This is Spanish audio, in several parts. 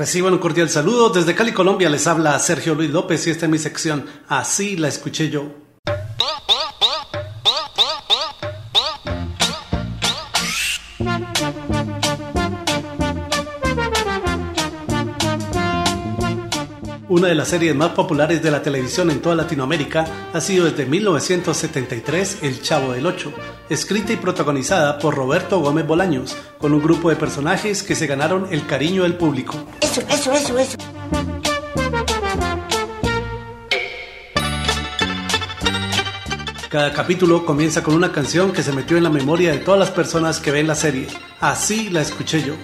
Reciban un cordial saludo. Desde Cali, Colombia, les habla Sergio Luis López y esta es mi sección. Así la escuché yo. Una de las series más populares de la televisión en toda Latinoamérica ha sido desde 1973 El Chavo del Ocho, escrita y protagonizada por Roberto Gómez Bolaños, con un grupo de personajes que se ganaron el cariño del público. Eso, eso, eso, eso. Cada capítulo comienza con una canción que se metió en la memoria de todas las personas que ven la serie. Así la escuché yo.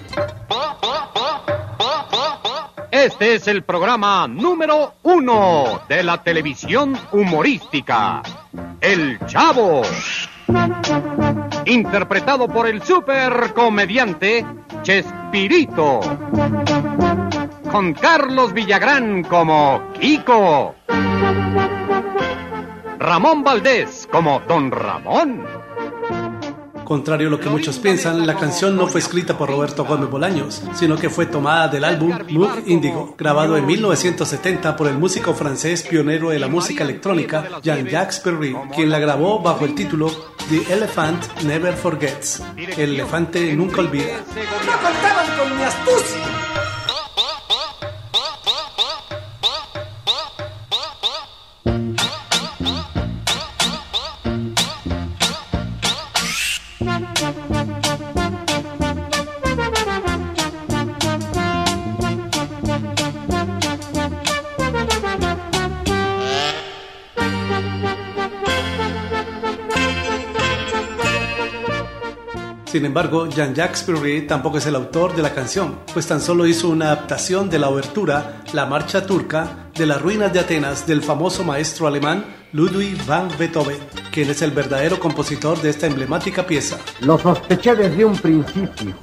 Este es el programa número uno de la televisión humorística. El Chavo. Interpretado por el super comediante Chespirito. Con Carlos Villagrán como Kiko. Ramón Valdés como Don Ramón. Contrario a lo que muchos piensan, la canción no fue escrita por Roberto Gómez Bolaños, sino que fue tomada del álbum Moog Indigo, grabado en 1970 por el músico francés pionero de la música electrónica Jean-Jacques Perry, quien la grabó bajo el título The Elephant Never Forgets, el elefante nunca olvida. No contaban con mi astucia. Sin embargo, Jean-Jacques Perry tampoco es el autor de la canción, pues tan solo hizo una adaptación de la obertura, la marcha turca, de las ruinas de Atenas del famoso maestro alemán Ludwig van Beethoven, quien es el verdadero compositor de esta emblemática pieza. Lo sospeché desde un principio.